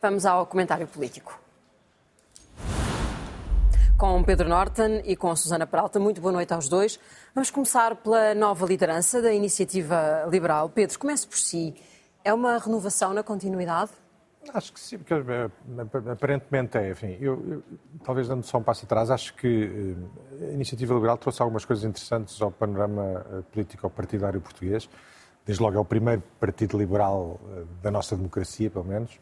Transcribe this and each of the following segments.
Vamos ao comentário político. Com Pedro Norton e com Susana Peralta, muito boa noite aos dois. Vamos começar pela nova liderança da Iniciativa Liberal. Pedro, comece por si. É uma renovação na continuidade? Acho que sim, porque eh, aparentemente é. Enfim, eu, eu, talvez dando só um passo atrás, acho que eh, a Iniciativa Liberal trouxe algumas coisas interessantes ao panorama eh, político-partidário português. Desde logo é o primeiro partido liberal da nossa democracia, pelo menos,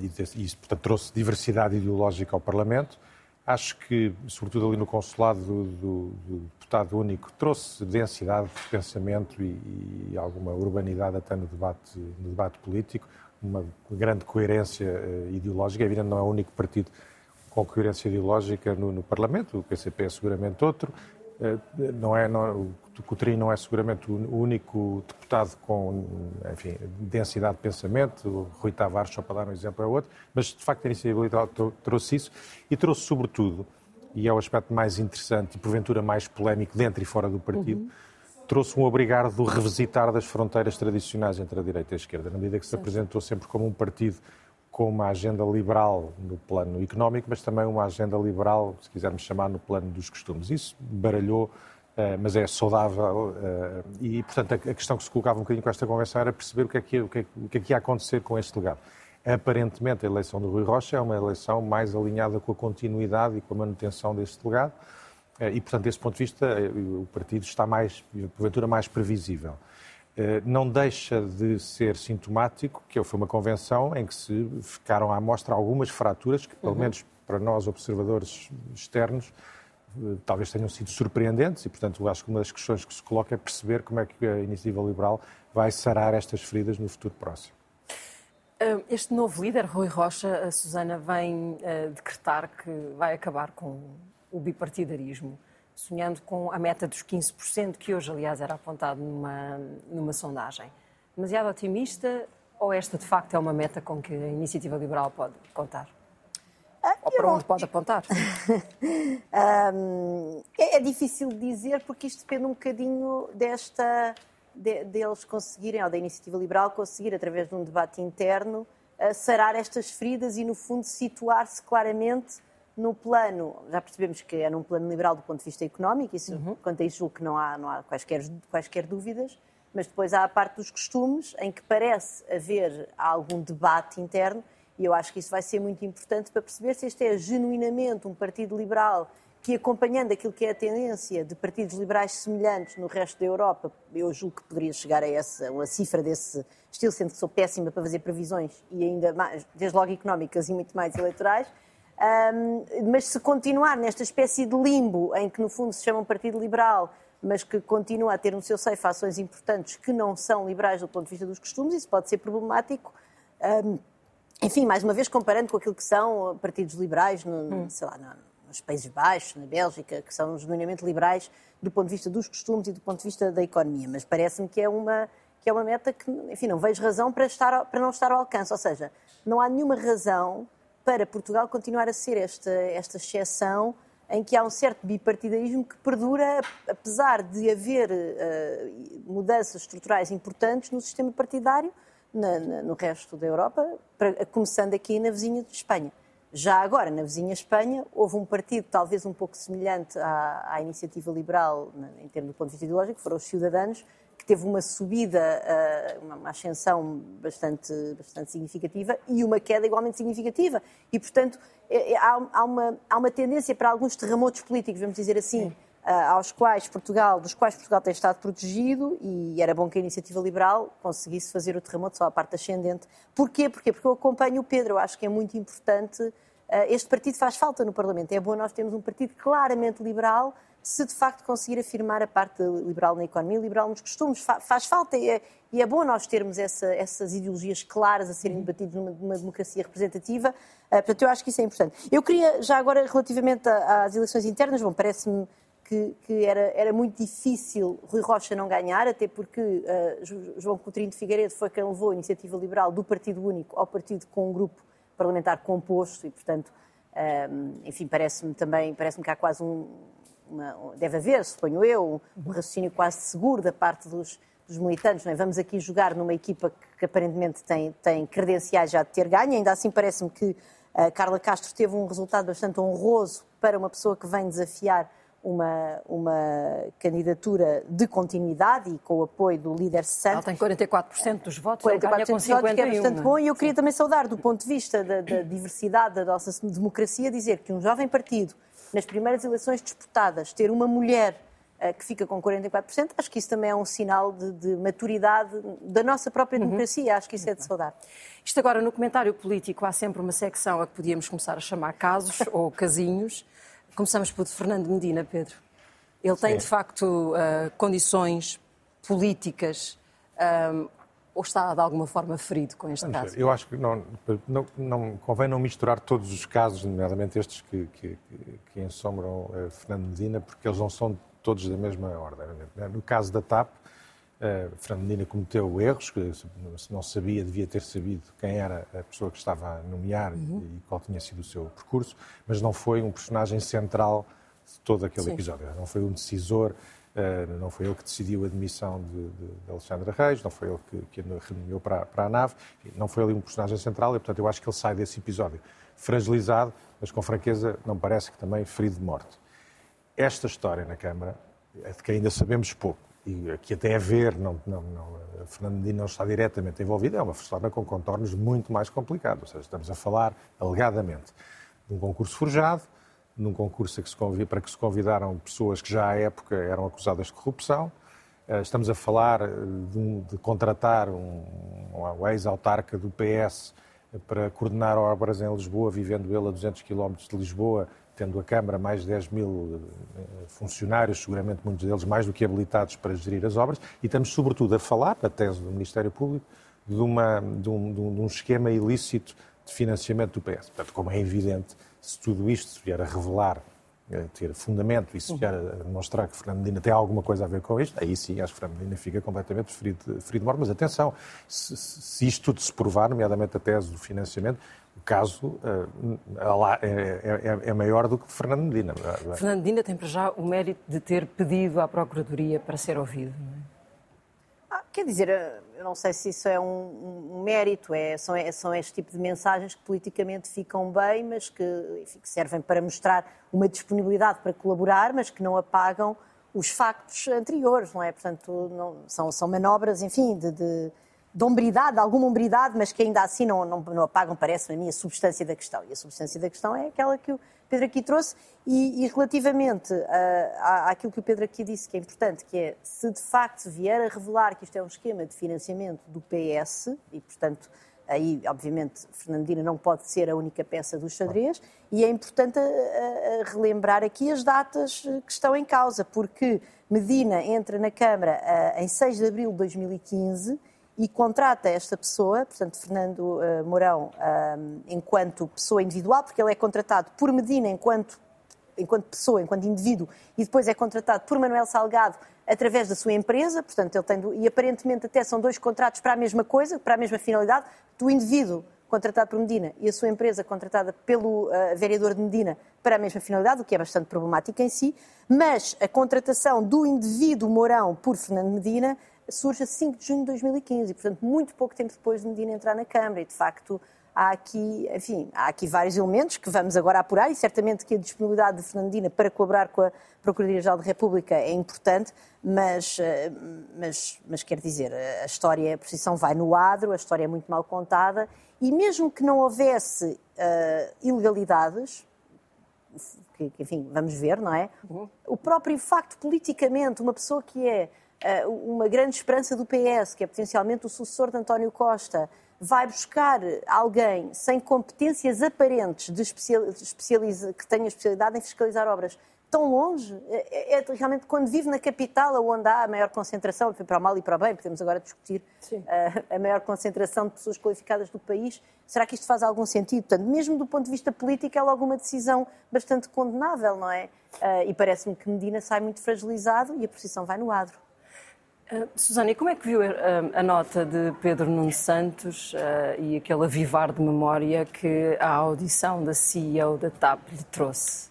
e isso, portanto, trouxe diversidade ideológica ao Parlamento. Acho que, sobretudo ali no consulado do, do, do deputado único, trouxe densidade de pensamento e, e, alguma urbanidade até no debate, no debate político uma grande coerência uh, ideológica. É evidente, não é o único partido com coerência ideológica no, no Parlamento, o PCP é seguramente outro. Uh, não é, não, o Coutrinho não é seguramente o único deputado com, enfim, densidade de pensamento, o Rui Tavares, só para dar um exemplo, é outro, mas de facto a iniciativa liberal trouxe isso e trouxe sobretudo, e é o aspecto mais interessante e porventura mais polémico dentro e fora do partido, uhum. trouxe um obrigar do revisitar das fronteiras tradicionais entre a direita e a esquerda, na medida que se apresentou sempre como um partido com uma agenda liberal no plano económico, mas também uma agenda liberal, se quisermos chamar, no plano dos costumes. Isso baralhou, mas é saudável eh, e, portanto, a questão que se colocava um bocadinho com esta conversa era perceber o que é que, o que, é, o que, é que ia acontecer com este legado. Aparentemente, a eleição do Rui Rocha é uma eleição mais alinhada com a continuidade e com a manutenção deste legado, eh, e, portanto, desse ponto de vista, eh, o partido está mais, porventura, mais previsível. Eh, não deixa de ser sintomático que foi uma convenção em que se ficaram à mostra algumas fraturas que, pelo uhum. menos para nós, observadores externos, talvez tenham sido surpreendentes e, portanto, acho que uma das questões que se coloca é perceber como é que a iniciativa liberal vai sarar estas feridas no futuro próximo. Este novo líder, Rui Rocha, a Susana, vem decretar que vai acabar com o bipartidarismo, sonhando com a meta dos 15%, que hoje, aliás, era apontado numa, numa sondagem. Demasiado otimista ou esta, de facto, é uma meta com que a iniciativa liberal pode contar? Ah, ou para onde pode apontar? um, é, é, difícil dizer, porque isto depende um bocadinho desta. De, deles conseguirem, ou da iniciativa liberal conseguir, através de um debate interno, uh, sarar estas feridas e, no fundo, situar-se claramente no plano, já percebemos que é num plano liberal do ponto de vista económico, isso, uhum. quanto a isso julgo que não há, não há quaisquer, quaisquer dúvidas, mas depois há a parte dos costumes, em que parece haver algum debate interno, e eu acho que isso vai ser muito importante para perceber se este é genuinamente um partido liberal que, acompanhando aquilo que é a tendência de partidos liberais semelhantes no resto da Europa, eu julgo que poderia chegar a essa, uma cifra desse estilo, sendo que sou péssima para fazer previsões e ainda mais, desde logo económicas e muito mais eleitorais, um, mas se continuar nesta espécie de limbo, em que no fundo se chama um Partido Liberal, mas que continua a ter no seu seio ações importantes que não são liberais do ponto de vista dos costumes, isso pode ser problemático. Um, enfim, mais uma vez, comparando com aquilo que são partidos liberais, no, hum. sei lá, nos Países Baixos, na Bélgica, que são genuinamente liberais do ponto de vista dos costumes e do ponto de vista da economia. Mas parece-me que é uma que é uma meta que, enfim, não vejo razão para, estar, para não estar ao alcance. Ou seja, não há nenhuma razão para Portugal continuar a ser esta, esta exceção em que há um certo bipartidarismo que perdura, apesar de haver uh, mudanças estruturais importantes no sistema partidário na, na, no resto da Europa, para, começando aqui na vizinha de Espanha. Já agora, na vizinha Espanha, houve um partido talvez um pouco semelhante à, à iniciativa liberal, em termos do ponto de vista ideológico, foram os Ciudadanos, que teve uma subida, eh, uma ascensão bastante, bastante significativa e uma queda igualmente significativa. E, portanto, é, é, há uma, há uma tendência para alguns terremotos políticos, vamos dizer assim, eh, aos quais Portugal, dos quais Portugal tem estado protegido e era bom que a iniciativa liberal conseguisse fazer o terremoto só à parte ascendente. Porquê? Porquê? Porque eu acompanho o Pedro, eu acho que é muito importante. Eh, este partido faz falta no Parlamento. É bom nós termos um partido claramente liberal se de facto conseguir afirmar a parte liberal na economia, liberal nos costumes. faz falta e é, e é bom nós termos essa, essas ideologias claras a serem debatidas numa, numa democracia representativa. Uh, portanto, eu acho que isso é importante. Eu queria, já agora, relativamente às eleições internas, bom, parece-me que, que, era, era muito difícil Rui Rocha não ganhar, até porque uh, João Coutinho de Figueiredo foi quem levou a iniciativa liberal do Partido Único ao partido com um grupo parlamentar composto e, portanto, um, enfim, parece-me também, parece-me que há quase um, uma, deve haver, suponho eu, um raciocínio quase seguro da parte dos, dos militantes, não é? vamos aqui jogar numa equipa que, que aparentemente tem, tem credenciais já de ter ganho, ainda assim parece-me que a Carla Castro teve um resultado bastante honroso para uma pessoa que vem desafiar uma, uma candidatura de continuidade e com o apoio do líder Santos. Ela tem 44% dos votos, 44% ganha com dos votos, que é bastante bom. E eu queria também saudar, do ponto de vista da, da diversidade da nossa democracia, dizer que um jovem partido, nas primeiras eleições disputadas, ter uma mulher uh, que fica com 44%, acho que isso também é um sinal de, de maturidade da nossa própria uhum. democracia. Uhum. Acho que isso é de saudar. Isto agora, no comentário político, há sempre uma secção a que podíamos começar a chamar casos ou casinhos. Começamos por Fernando Medina, Pedro. Ele tem, Sim. de facto, uh, condições políticas um, eh, ou está, de alguma forma, ferido com este Vamos caso? Ver. Eu acho que não, não, não, convém não misturar todos os casos, nomeadamente estes que, que, que ensombram uh, Fernando Medina, porque eles não são todos da mesma ordem. No caso da TAP, Uh, Fernando Medina cometeu erros, que se não sabia, devia ter sabido quem era a pessoa que estava a nomear uhum. e, qual tinha sido o seu percurso, mas não foi um personagem central de todo aquele Sim. episódio. Não foi um decisor, uh, não foi ele que decidiu a admissão de, de, de Alexandre Reis, não foi ele que, que renomeou para, para a nave, não foi ali um personagem central e, portanto, eu acho que ele sai desse episódio fragilizado, mas com franqueza, não parece que também ferido de morte. Esta história na Câmara, é de que ainda sabemos pouco, e que até a ver, não, não, não, Medina não está diretamente envolvido, é uma história com contornos muito mais complicados. Ou seja, estamos a falar, alegadamente, de um concurso forjado, num concurso que para que se convidaram pessoas que já à época eram acusadas de corrupção. Eh, estamos a falar eh, de, de contratar um, um ex-autarca do PS para coordenar obras em Lisboa, vivendo ele a 200 km de Lisboa, tendo a Câmara mais de 10 mil eh, funcionários, seguramente muitos deles mais do que habilitados para gerir as obras, e estamos sobretudo a falar, na tese do Ministério Público, de, uma, de, um, de um esquema ilícito de financiamento do PS. Portanto, como é evidente, se tudo isto se vier a revelar, a ter fundamento e se vier a demonstrar que Fernando Medina tem alguma coisa a ver com isto, aí sim acho que Fernando Medina fica completamente ferido, ferido de morte. Mas atenção, se, se isto tudo se provar, nomeadamente a tese do financiamento, o caso uh, é, é, é, maior do que Fernando Medina. Fernando Medina tem para já o mérito de ter pedido à Procuradoria para ser ouvido. Ah, quer dizer, eh, eu não sei se isso é um, um mérito, é, são, é, são este tipo de mensagens que politicamente ficam bem, mas que, enfim, que servem para mostrar uma disponibilidade para colaborar, mas que não apagam os factos anteriores, não é? Portanto, não, são, são manobras, enfim, de, de de hombridade, de alguma hombridade, mas que ainda assim não, não, não apagam, parece-me a mim, a substância da questão. E a substância da questão é aquela que o Pedro aqui trouxe. E, e relativamente a, àquilo que o Pedro aqui disse, que é importante, que é se de facto vier a revelar que isto é um esquema de financiamento do PS, e portanto aí, obviamente, Fernandina não pode ser a única peça do xadrez, e é importante a, a, a relembrar aqui as datas que estão em causa, porque Medina entra na Câmara a, em 6 de abril de 2015 e contrata esta pessoa, portanto, Fernando uh, Mourão, uh, enquanto pessoa individual, porque ele é contratado por Medina enquanto, enquanto pessoa, enquanto indivíduo, e depois é contratado por Manuel Salgado através da sua empresa, portanto, ele tem, e aparentemente até são dois contratos para a mesma coisa, para a mesma finalidade, do indivíduo contratado por Medina e a sua empresa contratada pelo uh, vereador de Medina para a mesma finalidade, o que é bastante problemático em si, mas a contratação do indivíduo Mourão por Fernando Medina surge a 5 de junho de 2015, e, portanto, muito pouco tempo depois de Medina entrar na Câmara. E, de facto, há aqui, enfim, há aqui vários elementos que vamos agora apurar, e certamente que a disponibilidade de Fernandina para colaborar com a Procuradoria-Geral da República é importante, mas, eh, mas, mas quer dizer, a história, a posição vai no adro, a história é muito mal contada, e mesmo que não houvesse uh, ilegalidades, que, enfim, vamos ver, não é? Uhum. O próprio facto, politicamente, uma pessoa que é uma grande esperança do PS, que é potencialmente o sucessor de António Costa, vai buscar alguém sem competências aparentes de especializa, que tenha especialidade em fiscalizar obras tão longe, é, é, realmente quando vive na capital, onde há a maior concentração, para o mal e para o bem, podemos agora discutir a, a maior concentração de pessoas qualificadas do país, será que isto faz algum sentido? Portanto, mesmo do ponto de vista político, é logo uma decisão bastante condenável, não é? Uh, e parece-me que Medina sai muito fragilizado e a posição vai no adro. Uh, Susana, e como é que viu a, a, nota de Pedro Nuno Santos uh, e aquele avivar de memória que a audição da CEO da TAP lhe trouxe?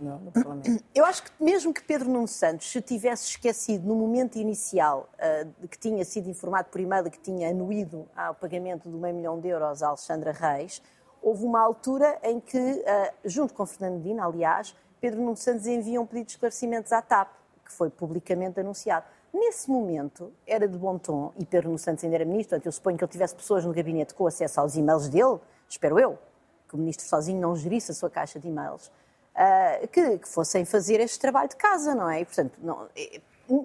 Eu acho que mesmo que Pedro Nuno Santos se tivesse esquecido no momento inicial uh, de que tinha sido informado por e-mail que tinha anuído ao pagamento do meio milhão de euros a Alexandra Reis, houve uma altura em que, junto com Fernando Medina, aliás, Pedro Nuno Santos envia um pedido de esclarecimentos à TAP, que foi publicamente anunciado. Nesse momento, era de bom tom, e Pedro Nuno Santos ainda era ministro, portanto, eu suponho que ele tivesse pessoas no gabinete com acesso aos e-mails dele, espero eu, que o ministro sozinho não gerisse a sua caixa de e-mails, uh, que, que, fossem fazer este trabalho de casa, não é? E, portanto, não,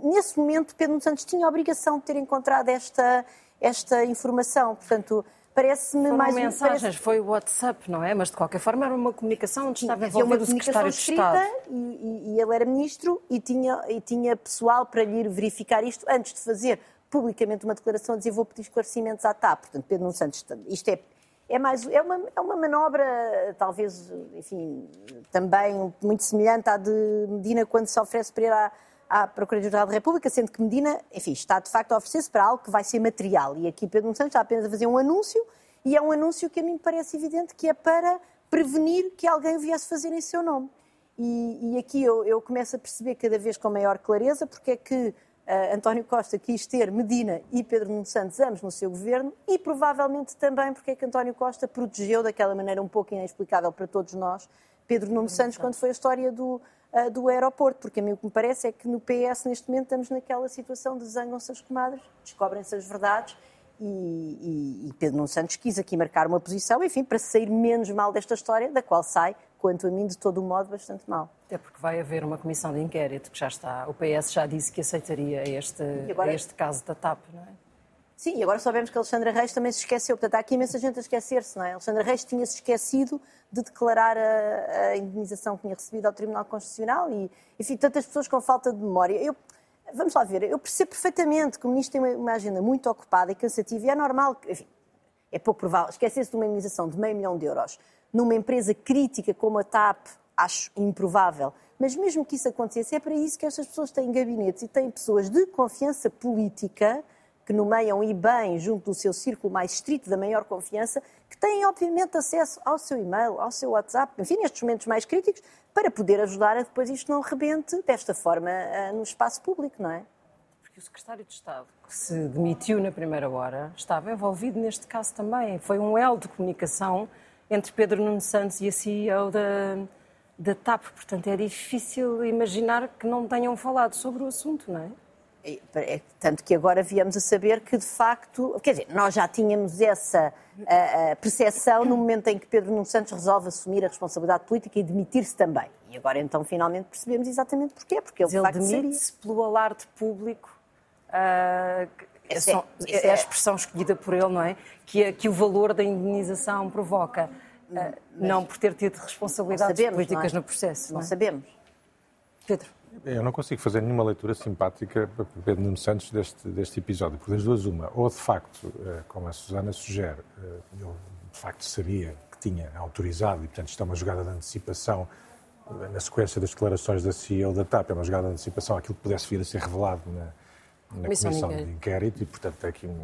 nesse momento, Pedro Nuno Santos tinha a obrigação de ter encontrado esta, esta informação. Portanto, parece-me mais... mensagens, parece... foi o WhatsApp, não é? Mas, de qualquer forma, era uma comunicação onde estava envolvido o secretário de Estado. E, e, e ele era ministro e tinha, e tinha pessoal para lhe verificar isto antes de fazer publicamente uma declaração a dizer vou pedir esclarecimentos à TAP. Portanto, Pedro Nuno Santos, isto é é, mais, é, uma, é uma manobra, talvez, enfim, também muito semelhante à de Medina quando se oferece para ir à, à Procuradoria da República, sendo que Medina, enfim, está de facto a oferecer-se para algo que vai ser material. E aqui Pedro Santos está apenas a fazer um anúncio, e é um anúncio que a mim parece evidente que é para prevenir que alguém viesse fazer em seu nome. E, e aqui eu, eu começo a perceber cada vez com maior clareza porque é que Uh, António Costa quis ter Medina e Pedro Nuno Santos ambos no seu governo e provavelmente também porque é que António Costa protegeu daquela maneira um pouco inexplicável para todos nós Pedro Nuno Santos quando foi a história do, uh, do aeroporto, porque a mim o que me parece é que no PS neste momento estamos naquela situação de zangam-se as comadres, descobrem-se as verdades e, e, e, Pedro Nuno Santos quis aqui marcar uma posição, enfim, para sair menos mal desta história, da qual sai quanto a mim, de todo o modo, bastante mal. Até porque vai haver uma comissão de inquérito que já está. O PS já disse que aceitaria este, agora... este caso da TAP, não é? Sim, e agora sabemos que Alexandra Reis também se esqueceu. Portanto, há aqui imensa gente a esquecer-se, não é? Alexandra Reis tinha-se esquecido de declarar a, a, indenização que tinha recebido ao Tribunal Constitucional e, enfim, tantas pessoas com falta de memória. Eu, vamos lá ver, eu percebo perfeitamente que o Ministro tem uma, uma agenda muito ocupada e cansativa e é normal, enfim, é pouco provável, esquecer-se de uma indenização de meio milhão de euros numa empresa crítica como a TAP, acho improvável. Mas mesmo que isso acontecesse, é para isso que estas pessoas têm gabinetes e têm pessoas de confiança política que nomeiam e bem junto do seu círculo mais estrito da maior confiança, que têm obviamente acesso ao seu e-mail, ao seu WhatsApp, enfim, nestes momentos mais críticos, para poder ajudar a depois isto não rebente desta forma eh, no espaço público, não é? Porque o secretário de Estado, que se demitiu na primeira hora, estava envolvido neste caso também. Foi um elo de comunicação entre Pedro Nuno Santos e a CEO da, da TAP. Portanto, é difícil imaginar que não tenham falado sobre o assunto, não é? É, tanto que agora viemos a saber que, de facto, quer dizer, nós já tínhamos essa a, a percepção no momento em que Pedro Nuno Santos resolve assumir a responsabilidade política e demitir-se também. E agora, então, finalmente percebemos exatamente porquê. Porque ele, de facto, demite-se pelo alarde público. Uh, é, é, é, a expressão escolhida por ele, não é? Que, é, que o valor da indenização provoca. Uh, não por ter tido responsabilidades sabemos, políticas no processo. Não, não sabemos. Pedro. Eu não consigo fazer nenhuma leitura simpática para Pedro Nuno Santos deste, deste episódio, porque das duas uma, ou de facto, eh, como a Susana sugere, eh, ele de facto sabia que tinha autorizado e, portanto, isto é uma jogada de antecipação eh, na sequência das declarações da CEO da TAP, é uma jogada de antecipação aquilo que pudesse vir a ser revelado na, na comissão, comissão de inquérito e, portanto, é aqui, um,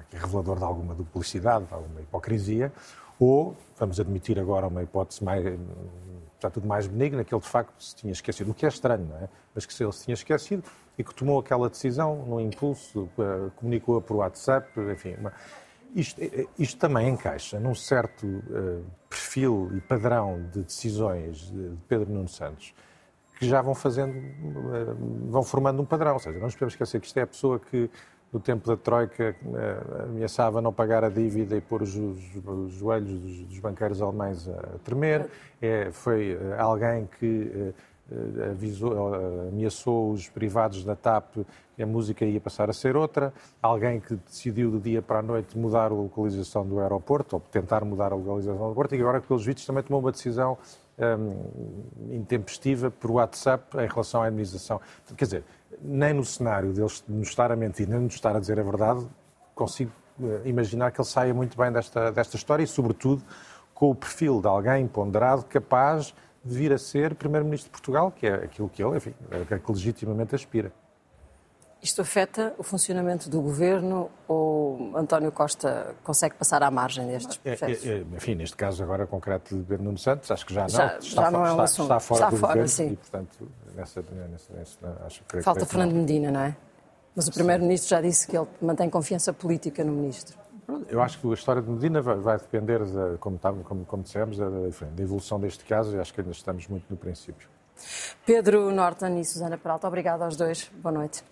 aqui revelador de alguma duplicidade, de alguma hipocrisia, ou vamos admitir agora uma hipótese mais, está tudo mais benigna, que ele de facto se tinha esquecido, o que é estranho, não é? Mas que ele se tinha esquecido e que tomou aquela decisão no impulso, uh, comunicou-a por WhatsApp, enfim. Uma... Isto, eh, isto, também encaixa num certo uh, perfil e padrão de decisões de Pedro Nuno Santos, que já vão fazendo, uh, vão formando um padrão. Ou seja, não nos podemos esquecer que isto é a pessoa que no tempo da Troika, eh, ameaçava não pagar a dívida e pôr os, os joelhos dos, dos, banqueiros alemães a tremer. É, foi eh, alguém que eh, avisou, ameaçou os privados da TAP que a música ia passar a ser outra. Alguém que decidiu do dia para a noite mudar a localização do aeroporto, ou tentar mudar a localização do aeroporto, e agora, pelos vistos, também tomou uma decisão um, intempestiva por WhatsApp em relação à indemnização. Quer dizer, nem no cenário deles nos estar a mentir, nem nos estar a dizer a verdade, consigo uh, imaginar que ele saia muito bem desta, desta história e, sobretudo, com o perfil de alguém ponderado, capaz de vir a ser Primeiro-Ministro de Portugal, que é aquilo que ele, enfim, é que legitimamente aspira. Isto afeta o funcionamento do governo ou António Costa consegue passar à margem destes processos? É, é, enfim, neste caso agora concreto de Nuno Santos, acho que já não. Já, está, já não é um está, assunto. está fora está do fora, governo sim. e, portanto, nessa, nessa, nessa acho que Falta que Fernando. Medina, não é? Mas o Primeiro-Ministro já disse que ele mantém confiança política no Ministro. Eu acho que a história de Medina vai, vai depender, da, como, tá- como, como dissemos, da, da evolução deste caso e acho que ainda estamos muito no princípio. Pedro Norton e Susana Peralta, obrigado aos dois. Boa noite.